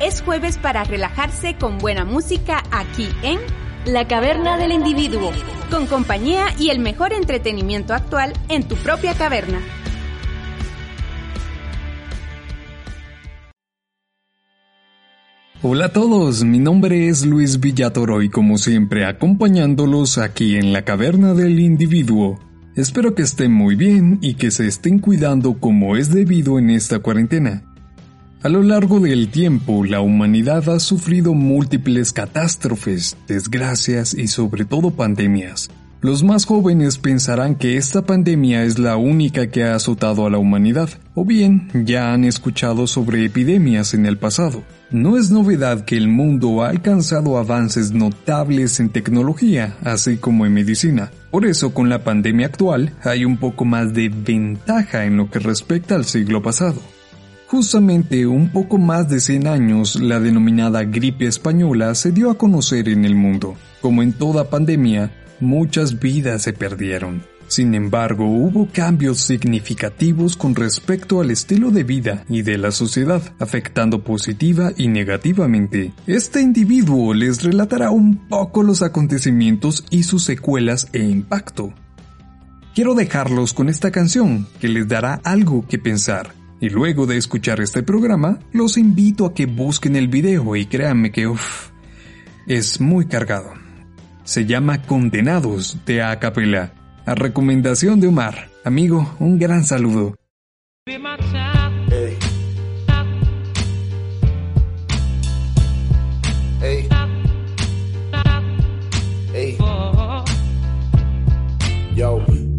Es jueves para relajarse con buena música aquí en La Caverna del Individuo, con compañía y el mejor entretenimiento actual en tu propia caverna. Hola a todos, mi nombre es Luis Villatoro y como siempre acompañándolos aquí en la Caverna del Individuo. Espero que estén muy bien y que se estén cuidando como es debido en esta cuarentena. A lo largo del tiempo, la humanidad ha sufrido múltiples catástrofes, desgracias y sobre todo pandemias. Los más jóvenes pensarán que esta pandemia es la única que ha azotado a la humanidad, o bien ya han escuchado sobre epidemias en el pasado. No es novedad que el mundo ha alcanzado avances notables en tecnología, así como en medicina. Por eso con la pandemia actual hay un poco más de ventaja en lo que respecta al siglo pasado. Justamente un poco más de 100 años, la denominada gripe española se dio a conocer en el mundo. Como en toda pandemia, muchas vidas se perdieron. Sin embargo, hubo cambios significativos con respecto al estilo de vida y de la sociedad, afectando positiva y negativamente. Este individuo les relatará un poco los acontecimientos y sus secuelas e impacto. Quiero dejarlos con esta canción, que les dará algo que pensar. Y luego de escuchar este programa, los invito a que busquen el video y créanme que uff, es muy cargado. Se llama Condenados de Acapela, a recomendación de Omar. Amigo, un gran saludo.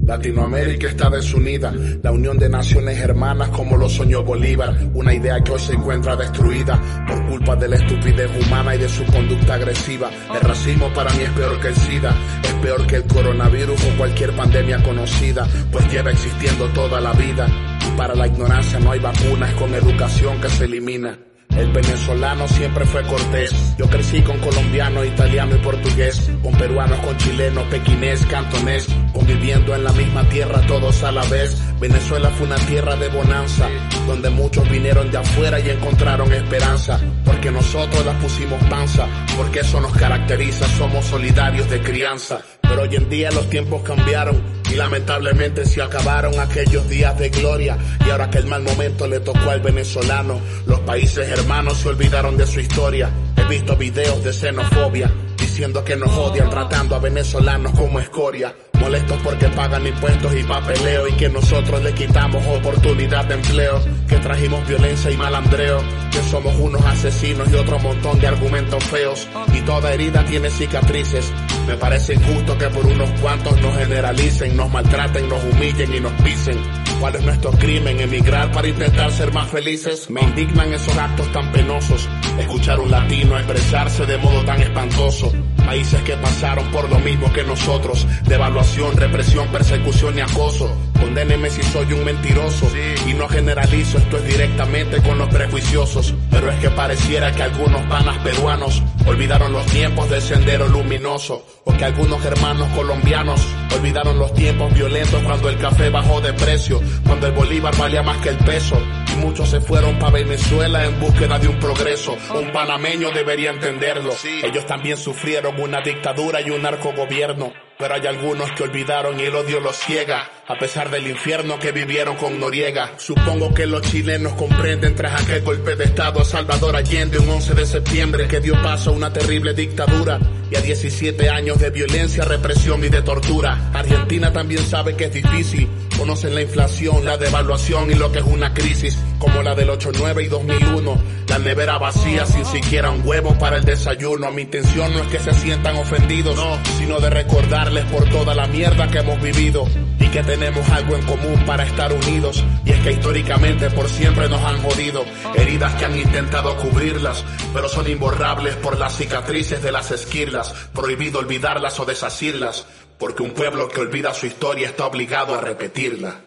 Latinoamérica está desunida, la unión de naciones hermanas como lo soñó Bolívar, una idea que hoy se encuentra destruida por culpa de la estupidez humana y de su conducta agresiva. El racismo para mí es peor que el SIDA, es peor que el coronavirus o cualquier pandemia conocida, pues lleva existiendo toda la vida. Y para la ignorancia no hay vacunas, con educación que se elimina. El venezolano siempre fue cortés. Yo crecí con colombiano, italiano y portugués, con peruanos, con chilenos, pequinés, cantonés, conviviendo en la misma tierra todos a la vez. Venezuela fue una tierra de bonanza, donde muchos vinieron de afuera y encontraron esperanza, porque nosotros las pusimos panza, porque eso nos caracteriza, somos solidarios de crianza. Pero hoy en día los tiempos cambiaron y lamentablemente se acabaron aquellos días de gloria y ahora que el mal momento le tocó al venezolano, los países hermanos se olvidaron de su historia. He visto videos de xenofobia diciendo que nos odian tratando a venezolanos como escoria. Molestos porque pagan impuestos y papeleo y que nosotros le quitamos oportunidad de empleo, que trajimos violencia y malandreo, que somos unos asesinos y otro montón de argumentos feos y toda herida tiene cicatrices. Me parece injusto que por unos cuantos nos generalicen, nos maltraten, nos humillen y nos pisen. ¿Cuál es nuestro crimen? Emigrar para intentar ser más felices. Me indignan esos actos tan penosos. Escuchar un latino expresarse de modo tan espantoso. Países que pasaron por lo mismo que nosotros. Devaluación, represión, persecución y acoso. Condéneme si soy un mentiroso. Y no generalizo, esto es directamente con los prejuiciosos. Pero es que pareciera que algunos panas peruanos olvidaron los tiempos del sendero luminoso. O que algunos hermanos colombianos olvidaron los tiempos violentos cuando el café bajó de precio. Cuando el bolívar valía más que el peso. Muchos se fueron para Venezuela en búsqueda de un progreso. Un panameño debería entenderlo. Ellos también sufrieron una dictadura y un narcogobierno. Pero hay algunos que olvidaron y el odio los ciega, a pesar del infierno que vivieron con Noriega. Supongo que los chilenos comprenden tras aquel golpe de Estado a Salvador Allende un 11 de septiembre que dio paso a una terrible dictadura y a 17 años de violencia, represión y de tortura. Argentina también sabe que es difícil conocen la inflación, la devaluación y lo que es una crisis como la del 89 y 2001. La nevera vacía sin siquiera un huevo para el desayuno. Mi intención no es que se sientan ofendidos, sino de recordarles por toda la mierda que hemos vivido y que tenemos algo en común para estar unidos. Y es que históricamente por siempre nos han jodido. Heridas que han intentado cubrirlas, pero son imborrables por las cicatrices de las esquirlas. Prohibido olvidarlas o desasirlas, porque un pueblo que olvida su historia está obligado a repetirla.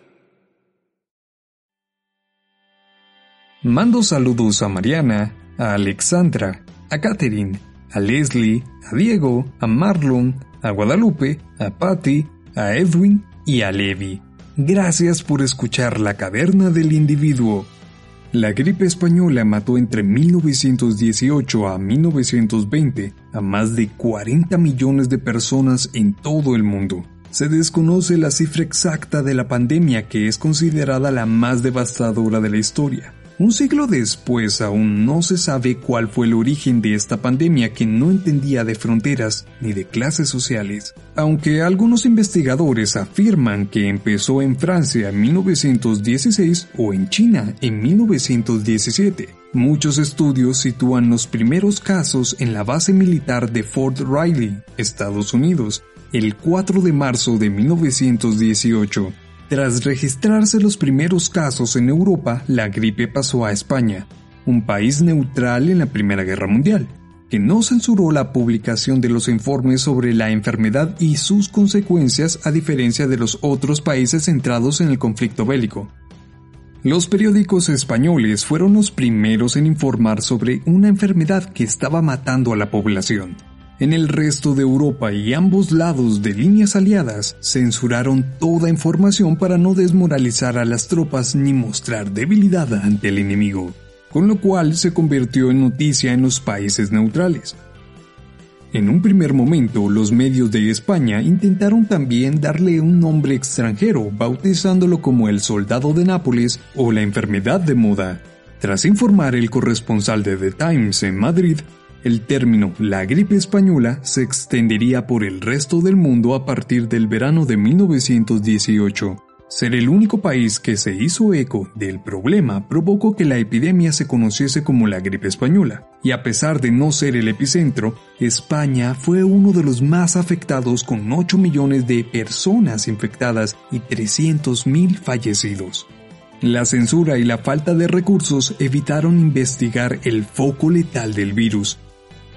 Mando saludos a Mariana, a Alexandra, a Catherine, a Leslie, a Diego, a Marlon, a Guadalupe, a Patty, a Edwin y a Levi. Gracias por escuchar La Caverna del Individuo. La gripe española mató entre 1918 a 1920 a más de 40 millones de personas en todo el mundo. Se desconoce la cifra exacta de la pandemia que es considerada la más devastadora de la historia. Un siglo después aún no se sabe cuál fue el origen de esta pandemia que no entendía de fronteras ni de clases sociales, aunque algunos investigadores afirman que empezó en Francia en 1916 o en China en 1917. Muchos estudios sitúan los primeros casos en la base militar de Fort Riley, Estados Unidos, el 4 de marzo de 1918 tras registrarse los primeros casos en Europa, la gripe pasó a España, un país neutral en la Primera Guerra Mundial, que no censuró la publicación de los informes sobre la enfermedad y sus consecuencias a diferencia de los otros países centrados en el conflicto bélico. Los periódicos españoles fueron los primeros en informar sobre una enfermedad que estaba matando a la población. En el resto de Europa y ambos lados de líneas aliadas censuraron toda información para no desmoralizar a las tropas ni mostrar debilidad ante el enemigo, con lo cual se convirtió en noticia en los países neutrales. En un primer momento, los medios de España intentaron también darle un nombre extranjero, bautizándolo como el soldado de Nápoles o la enfermedad de moda. Tras informar el corresponsal de The Times en Madrid, el término la gripe española se extendería por el resto del mundo a partir del verano de 1918. Ser el único país que se hizo eco del problema provocó que la epidemia se conociese como la gripe española, y a pesar de no ser el epicentro, España fue uno de los más afectados con 8 millones de personas infectadas y 300.000 fallecidos. La censura y la falta de recursos evitaron investigar el foco letal del virus,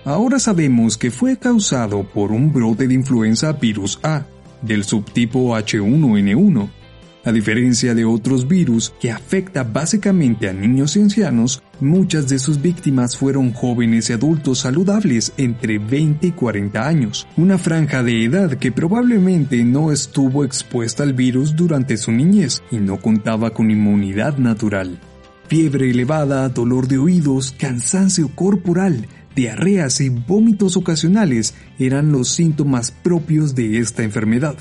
Ahora sabemos que fue causado por un brote de influenza virus A, del subtipo H1N1. A diferencia de otros virus que afecta básicamente a niños y ancianos, muchas de sus víctimas fueron jóvenes y adultos saludables entre 20 y 40 años, una franja de edad que probablemente no estuvo expuesta al virus durante su niñez y no contaba con inmunidad natural. Fiebre elevada, dolor de oídos, cansancio corporal, diarreas y vómitos ocasionales eran los síntomas propios de esta enfermedad.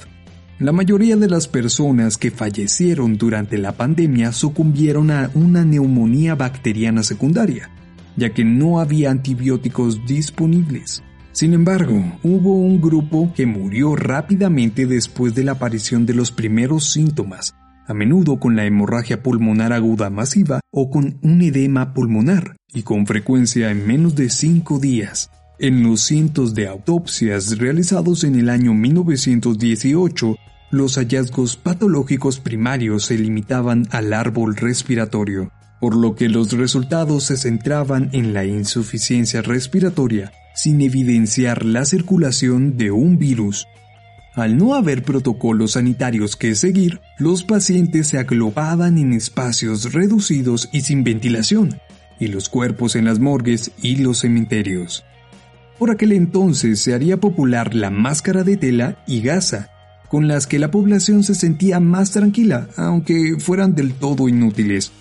La mayoría de las personas que fallecieron durante la pandemia sucumbieron a una neumonía bacteriana secundaria, ya que no había antibióticos disponibles. Sin embargo, hubo un grupo que murió rápidamente después de la aparición de los primeros síntomas, a menudo con la hemorragia pulmonar aguda masiva o con un edema pulmonar, y con frecuencia en menos de cinco días. En los cientos de autopsias realizados en el año 1918, los hallazgos patológicos primarios se limitaban al árbol respiratorio, por lo que los resultados se centraban en la insuficiencia respiratoria, sin evidenciar la circulación de un virus al no haber protocolos sanitarios que seguir, los pacientes se aglobaban en espacios reducidos y sin ventilación, y los cuerpos en las morgues y los cementerios. Por aquel entonces se haría popular la máscara de tela y gasa, con las que la población se sentía más tranquila, aunque fueran del todo inútiles.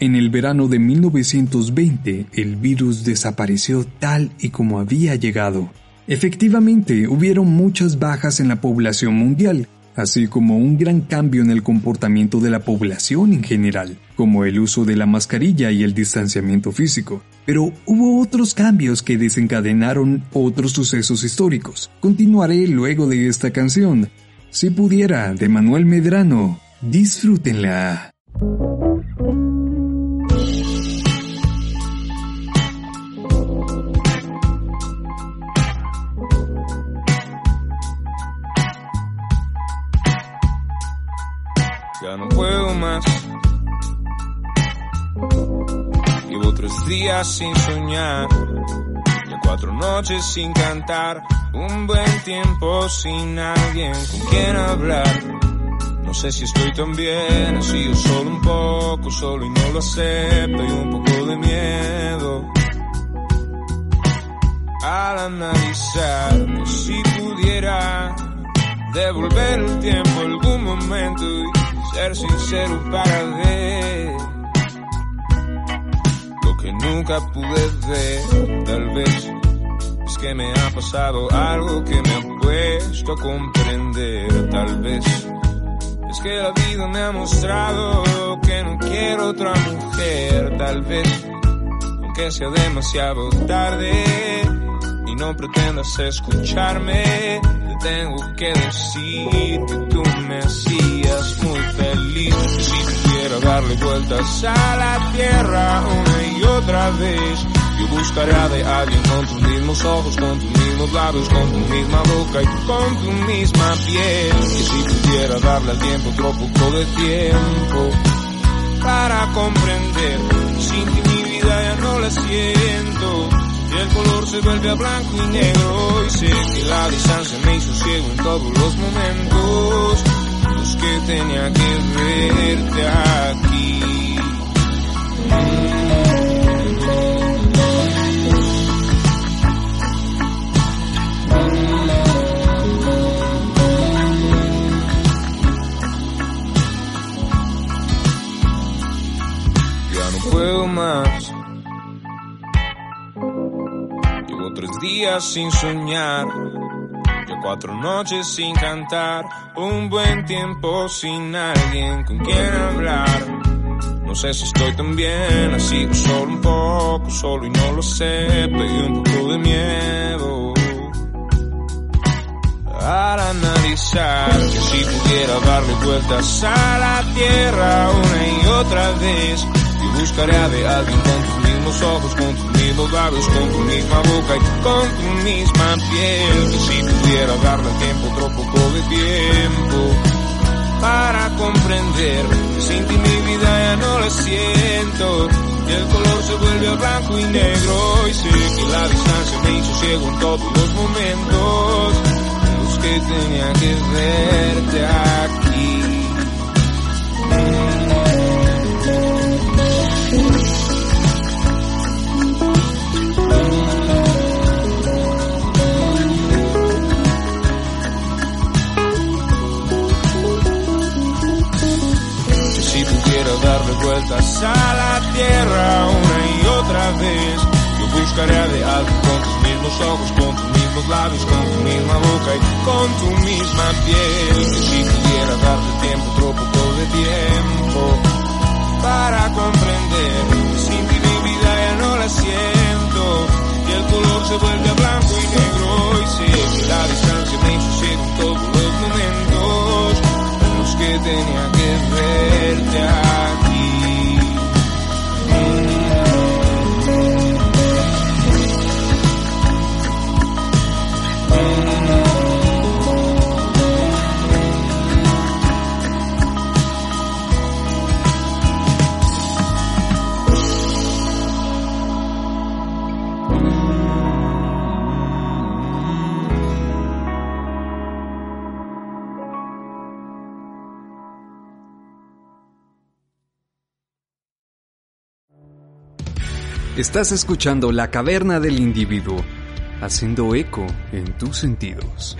En el verano de 1920, el virus desapareció tal y como había llegado. Efectivamente, hubieron muchas bajas en la población mundial, así como un gran cambio en el comportamiento de la población en general, como el uso de la mascarilla y el distanciamiento físico. Pero hubo otros cambios que desencadenaron otros sucesos históricos. Continuaré luego de esta canción. Si pudiera, de Manuel Medrano. Disfrútenla. Más. Llevo tres días sin soñar, ya cuatro noches sin cantar, un buen tiempo sin alguien con quien hablar. No sé si estoy tan bien, he sido solo un poco, solo y no lo acepto y un poco de miedo. Al analizar, si pudiera devolver el tiempo algún momento y ser sincero para ver lo que nunca pude ver, tal vez es que me ha pasado algo que me ha puesto a comprender, tal vez es que la vida me ha mostrado que no quiero otra mujer, tal vez aunque sea demasiado tarde y no pretendas escucharme, tengo que decir que tú me hacías muy feliz. Si pudiera darle vueltas a la tierra una y otra vez, yo buscaría de alguien con tus mismos ojos, con tus mismos labios, con tu misma boca y con tu misma piel. Y si pudiera darle al tiempo otro poco de tiempo para comprender, sin ti mi vida ya no la siento. Y el color se vuelve a blanco y negro y sé que la distancia me hizo ciego en todos los momentos los que tenía que verte aquí. Ya no puedo más. Días sin soñar, ya cuatro noches sin cantar, un buen tiempo sin alguien con quien hablar. No sé si estoy tan bien, así solo un poco, solo y no lo sé, pedí un poco de miedo. Para analizar que si pudiera darle vueltas a la tierra una y otra vez, yo buscaría de alguien con tus mismos ojos, con tus mismos labios, con tu misma boca y con tu misma piel. Que si pudiera darle tiempo otro poco de tiempo para comprender que sin ti mi vida ya no la siento. Y el color se vuelve a blanco y negro y sé que la distancia me hizo ciego en todos los momentos en los que tenía que verte aquí. Vueltas a la tierra una y otra vez, yo buscaría de alguien con tus mismos ojos, con tus mismos labios, con tu misma boca y con tu misma piel. Que si pudiera darle tiempo, otro poco de tiempo para comprender que sin ti mi vida ya no la siento. Y el color se vuelve a blanco y negro y sé que la distancia me hizo ciego en todos los momentos que tenía que verte aquí. Estás escuchando La Caverna del Individuo, haciendo eco en tus sentidos.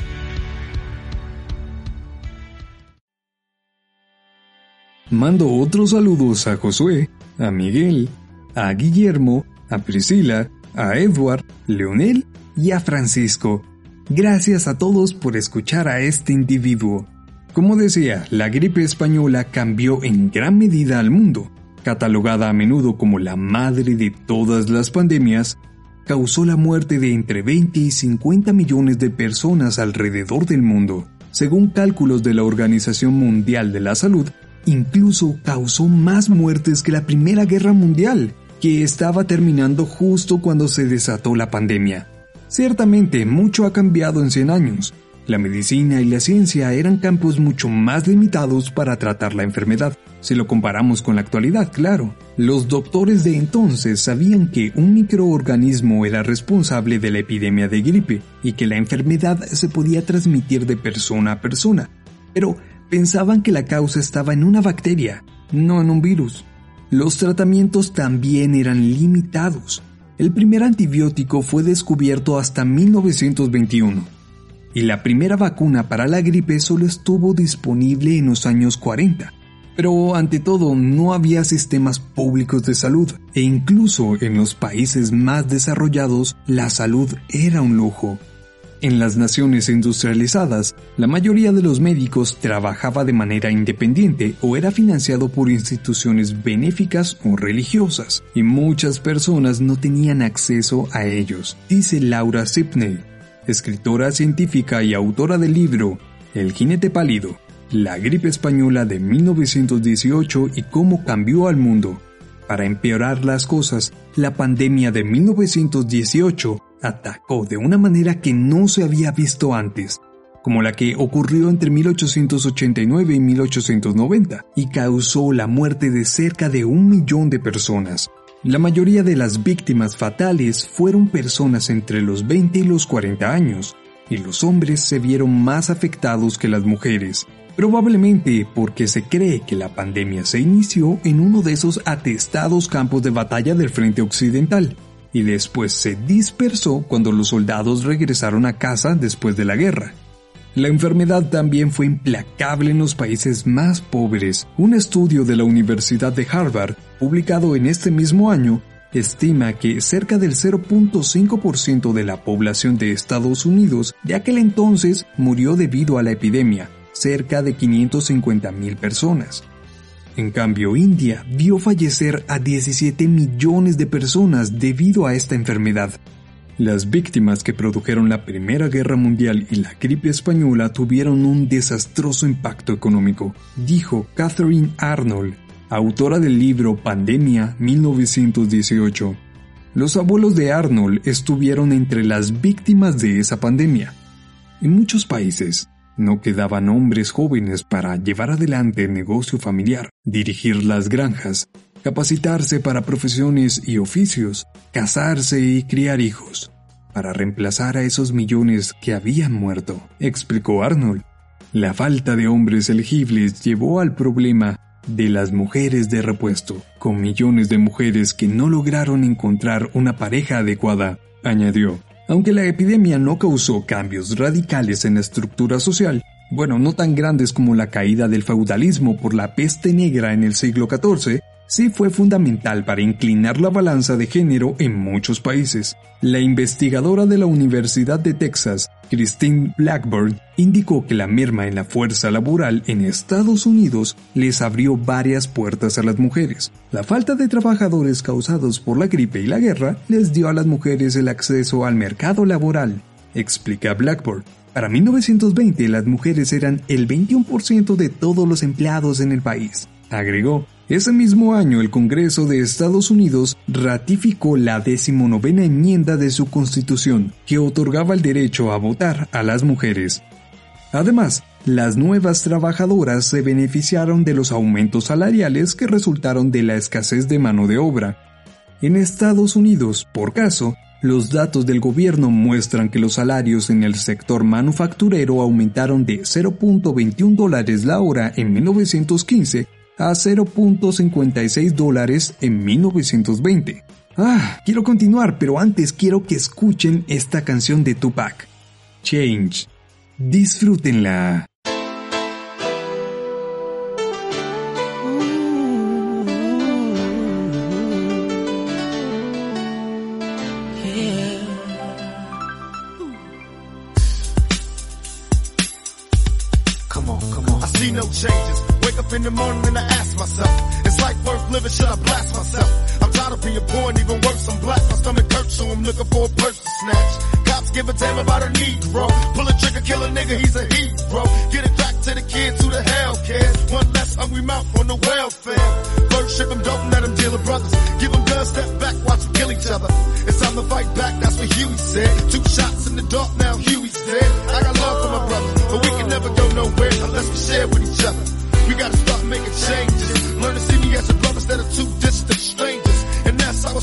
Mando otros saludos a Josué, a Miguel, a Guillermo, a Priscila, a Edward, Leonel y a Francisco. Gracias a todos por escuchar a este individuo. Como decía, la gripe española cambió en gran medida al mundo. Catalogada a menudo como la madre de todas las pandemias, causó la muerte de entre 20 y 50 millones de personas alrededor del mundo. Según cálculos de la Organización Mundial de la Salud, incluso causó más muertes que la Primera Guerra Mundial, que estaba terminando justo cuando se desató la pandemia. Ciertamente, mucho ha cambiado en 100 años. La medicina y la ciencia eran campos mucho más limitados para tratar la enfermedad, si lo comparamos con la actualidad, claro. Los doctores de entonces sabían que un microorganismo era responsable de la epidemia de gripe y que la enfermedad se podía transmitir de persona a persona, pero pensaban que la causa estaba en una bacteria, no en un virus. Los tratamientos también eran limitados. El primer antibiótico fue descubierto hasta 1921 y la primera vacuna para la gripe solo estuvo disponible en los años 40. Pero ante todo no había sistemas públicos de salud e incluso en los países más desarrollados la salud era un lujo. En las naciones industrializadas, la mayoría de los médicos trabajaba de manera independiente o era financiado por instituciones benéficas o religiosas, y muchas personas no tenían acceso a ellos, dice Laura Sipney, escritora científica y autora del libro El jinete pálido, la gripe española de 1918 y cómo cambió al mundo. Para empeorar las cosas, la pandemia de 1918 atacó de una manera que no se había visto antes, como la que ocurrió entre 1889 y 1890, y causó la muerte de cerca de un millón de personas. La mayoría de las víctimas fatales fueron personas entre los 20 y los 40 años, y los hombres se vieron más afectados que las mujeres, probablemente porque se cree que la pandemia se inició en uno de esos atestados campos de batalla del frente occidental, y después se dispersó cuando los soldados regresaron a casa después de la guerra. La enfermedad también fue implacable en los países más pobres. Un estudio de la Universidad de Harvard, publicado en este mismo año, estima que cerca del 0.5% de la población de Estados Unidos de aquel entonces murió debido a la epidemia, cerca de 550.000 personas. En cambio, India vio fallecer a 17 millones de personas debido a esta enfermedad. Las víctimas que produjeron la Primera Guerra Mundial y la gripe española tuvieron un desastroso impacto económico, dijo Catherine Arnold, autora del libro Pandemia 1918. Los abuelos de Arnold estuvieron entre las víctimas de esa pandemia. En muchos países, no quedaban hombres jóvenes para llevar adelante el negocio familiar, dirigir las granjas, capacitarse para profesiones y oficios, casarse y criar hijos, para reemplazar a esos millones que habían muerto, explicó Arnold. La falta de hombres elegibles llevó al problema de las mujeres de repuesto, con millones de mujeres que no lograron encontrar una pareja adecuada, añadió. Aunque la epidemia no causó cambios radicales en la estructura social, bueno, no tan grandes como la caída del feudalismo por la peste negra en el siglo XIV, sí fue fundamental para inclinar la balanza de género en muchos países. La investigadora de la Universidad de Texas, Christine Blackburn, indicó que la merma en la fuerza laboral en Estados Unidos les abrió varias puertas a las mujeres. La falta de trabajadores causados por la gripe y la guerra les dio a las mujeres el acceso al mercado laboral, explica Blackburn. Para 1920 las mujeres eran el 21% de todos los empleados en el país. Agregó, ese mismo año el Congreso de Estados Unidos ratificó la decimonovena enmienda de su Constitución que otorgaba el derecho a votar a las mujeres. Además, las nuevas trabajadoras se beneficiaron de los aumentos salariales que resultaron de la escasez de mano de obra. En Estados Unidos, por caso, los datos del gobierno muestran que los salarios en el sector manufacturero aumentaron de 0.21 dólares la hora en 1915 a 0.56 dólares en 1920. Ah, quiero continuar, pero antes quiero que escuchen esta canción de Tupac, Change. Disfrútenla. In the morning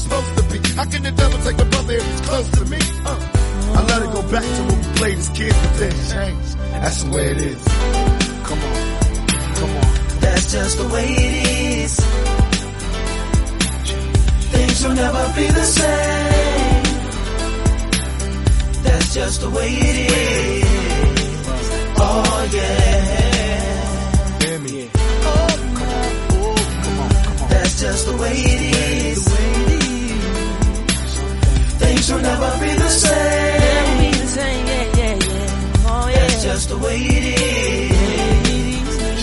supposed to be. How can the devil take a brother if he's close to me? Uh. I let it go back to when we played as kids, but then changed. That's the way it is. Come on, come on. That's just the way it is. Things will never be the same. That's just the way it is. Oh yeah. Hear me. That's just the way it is. Things will never be the same. Oh, That's just the way it is.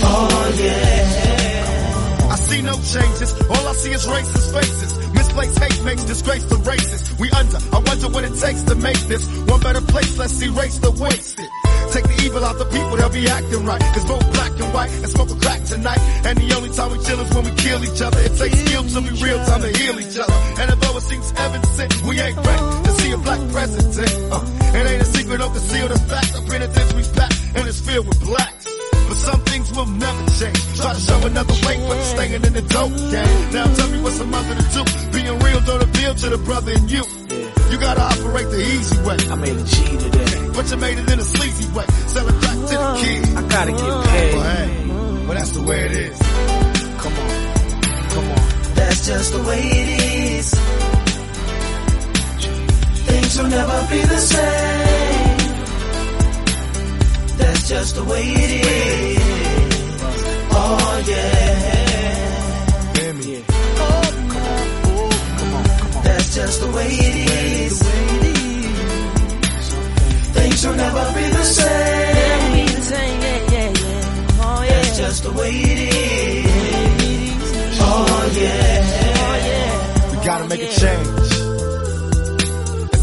Oh yeah. I see no changes. All I see is racist faces. Misplaced hate makes disgrace to races. We under. I wonder what it takes to make this one better place. Let's erase the wasted. Take the evil out the people, they'll be acting right. Cause both black and white and smoke a crack tonight. And the only time we chill is when we kill each other. It takes skill to be real time to heal each other. And although it seems evident, we ain't ready to see a black president. Uh, it ain't a secret, don't conceal the fact. Our penitentiary's packed and it's filled with blacks. But some things will never change. Try to show another way, but staying in the dope game. Now tell me what's a mother to do. Being real don't appeal to the brother in you. You gotta operate the easy way. I made a G today. But you made it in a sleazy way. Sell it back to the kids. I gotta get Well, paid. hey, well that's the way it is. Come on, come on. That's just the way it is. Things will never be the same. That's just the way it is. Oh yeah. That's just the way it is. Things will never be the same. That's just the way it is. Oh yeah. We gotta make a change.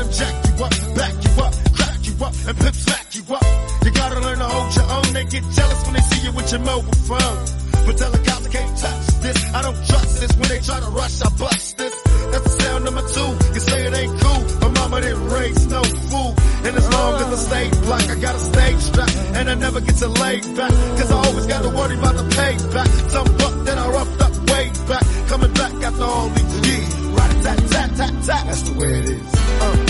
Let them jack you up, back you up, crack you up, and pimp smack you up. You gotta learn to hold your own. They get jealous when they see you with your mobile phone. But tell the cops I can't touch this. I don't trust this. When they try to rush, I bust this. That's the sound number two. You say it ain't cool. My mama didn't raise no fool. And as long as I stay black, I got a stage strap. And I never get to lay back. Cause I always got to worry about the payback. Some buck that I roughed up way back. Coming back after all these years. Right tat tat tat tat. That's the way it is. Uh.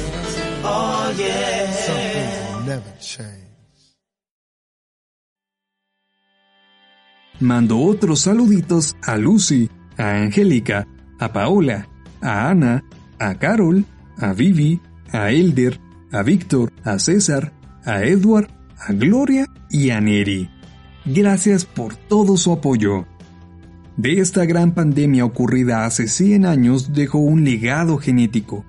Oh yeah. Otros saluditos a Lucy, a Angélica, a Paola, a Ana, a Carol, a Vivi, a Elder, a Víctor, a César, a Edward, a Gloria y a Neri. Gracias por todo su apoyo. De esta gran pandemia ocurrida hace 100 años dejó un legado genético,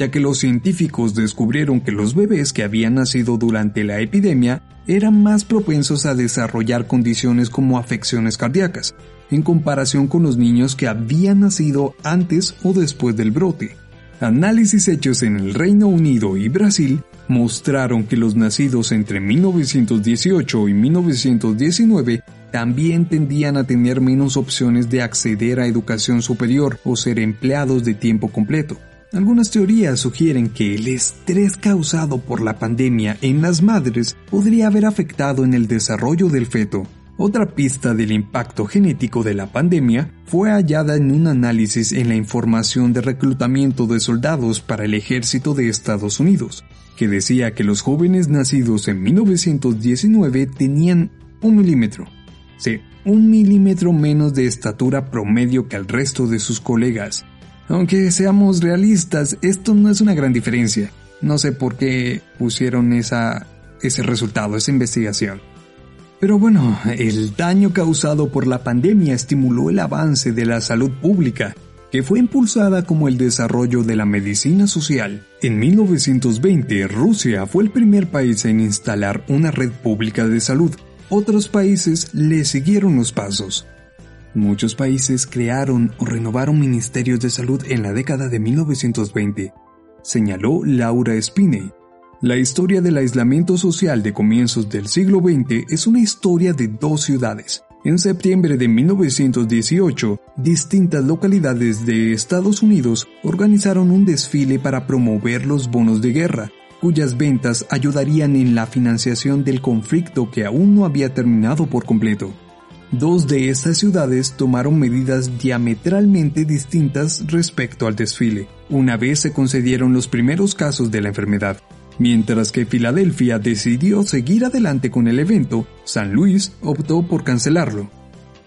ya que los científicos descubrieron que los bebés que habían nacido durante la epidemia eran más propensos a desarrollar condiciones como afecciones cardíacas, en comparación con los niños que habían nacido antes o después del brote. Análisis hechos en el Reino Unido y Brasil mostraron que los nacidos entre 1918 y 1919 también tendían a tener menos opciones de acceder a educación superior o ser empleados de tiempo completo. Algunas teorías sugieren que el estrés causado por la pandemia en las madres podría haber afectado en el desarrollo del feto, Otra pista del impacto genético de la pandemia fue hallada en un análisis en la información de reclutamiento de soldados para el ejército de Estados Unidos, que decía que los jóvenes nacidos en 1919 tenían un milímetro, sí, un milímetro menos de estatura promedio que el resto de sus colegas. Aunque seamos realistas, esto no es una gran diferencia. No sé por qué pusieron ese resultado, esa investigación. Pero bueno, el daño causado por la pandemia estimuló el avance de la salud pública, que fue impulsada como el desarrollo de la medicina social. En 1920, Rusia fue el primer país en instalar una red pública de salud. Otros países le siguieron los pasos. Muchos países crearon o renovaron ministerios de salud en la década de 1920, señaló Laura Spiney, la historia del aislamiento social de comienzos del siglo XX es una historia de dos ciudades. En septiembre de 1918, distintas localidades de Estados Unidos organizaron un desfile para promover los bonos de guerra, cuyas ventas ayudarían en la financiación del conflicto que aún no había terminado por completo. Dos de estas ciudades tomaron medidas diametralmente distintas respecto al desfile, una vez se concedieron los primeros casos de la enfermedad. Mientras que Filadelfia decidió seguir adelante con el evento, San Luis optó por cancelarlo.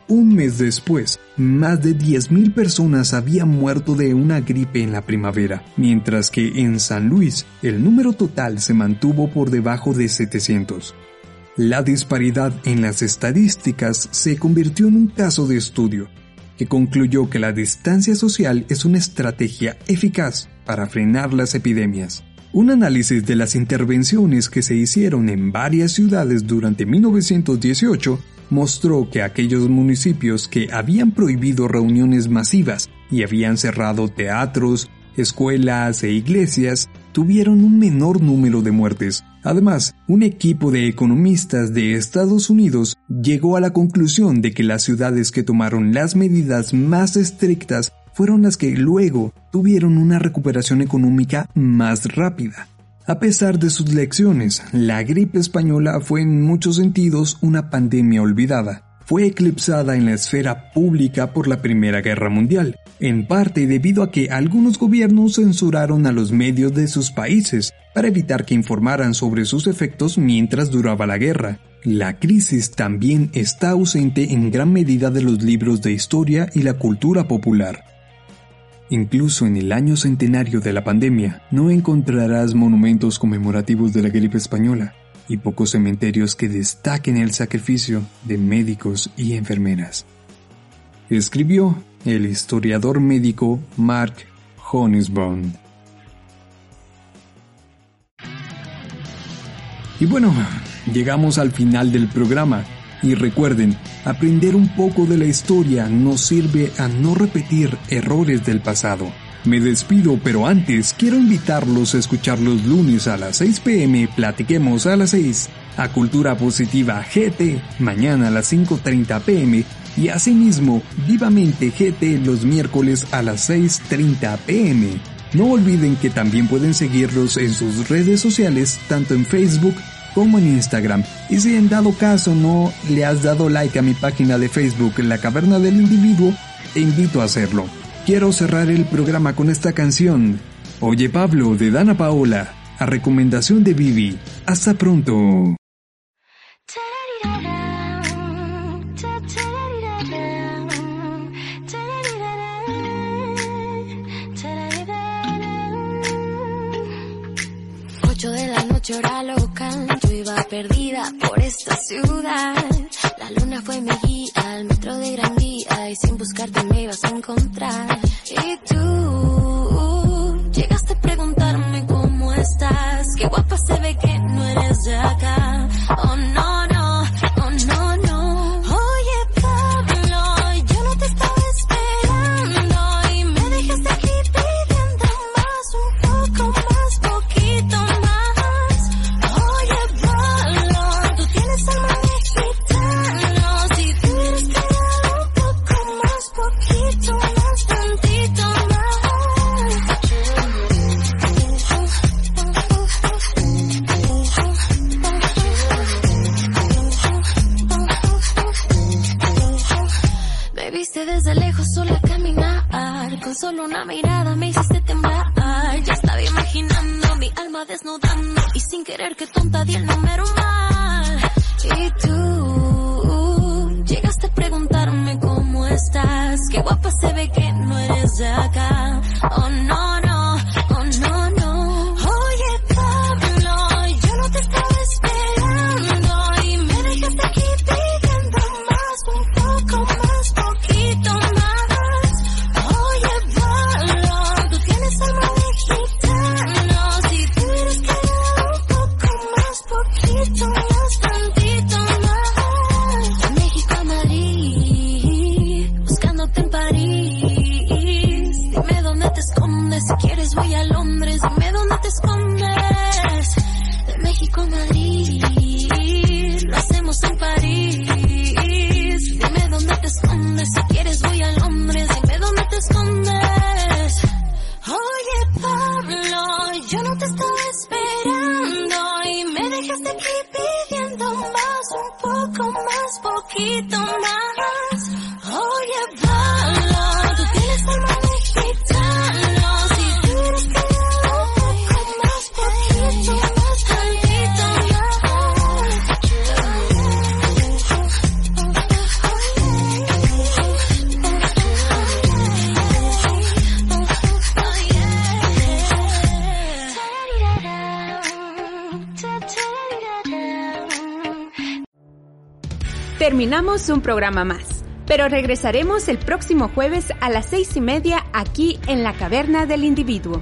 Un mes después, más de 10.000 personas habían muerto de una gripe en la primavera, mientras que en San Luis el número total se mantuvo por debajo de 700. La disparidad en las estadísticas se convirtió en un caso de estudio, que concluyó que la distancia social es una estrategia eficaz para frenar las epidemias. Un análisis de las intervenciones que se hicieron en varias ciudades durante 1918 mostró que aquellos municipios que habían prohibido reuniones masivas y habían cerrado teatros, escuelas e iglesias tuvieron un menor número de muertes. Además, un equipo de economistas de Estados Unidos llegó a la conclusión de que las ciudades que tomaron las medidas más estrictas fueron las que luego tuvieron una recuperación económica más rápida. A pesar de sus lecciones, la gripe española fue en muchos sentidos una pandemia olvidada. Fue eclipsada en la esfera pública por la Primera Guerra Mundial, en parte debido a que algunos gobiernos censuraron a los medios de sus países para evitar que informaran sobre sus efectos mientras duraba la guerra. La crisis también está ausente en gran medida de los libros de historia y la cultura popular. Incluso en el año centenario de la pandemia no encontrarás monumentos conmemorativos de la gripe española y pocos cementerios que destaquen el sacrificio de médicos y enfermeras. Escribió el historiador médico Mark Honisbond. Y bueno, llegamos al final del programa y recuerden, aprender un poco de la historia nos sirve a no repetir errores del pasado. Me despido, pero antes quiero invitarlos a escuchar los lunes a las 6 pm Platiquemos a las 6 a Cultura Positiva GT, mañana a las 5.30 pm y asimismo Vivamente GT los miércoles a las 6.30 pm. No olviden que también pueden seguirlos en sus redes sociales, tanto en Facebook como en Instagram. Y si en dado caso no le has dado like a mi página de Facebook, La Caverna del Individuo, te invito a hacerlo. Quiero cerrar el programa con esta canción. Oye Pablo de Dana Paola, a recomendación de Vivi. Hasta pronto. Noche local, yo iba perdida por esta ciudad. La luna fue mi guía, al metro de Gran Vía y sin buscarte me ibas a encontrar. Y tú llegaste a preguntarme Terminamos un programa más, pero regresaremos el próximo jueves a las seis y media aquí en la Caverna del Individuo.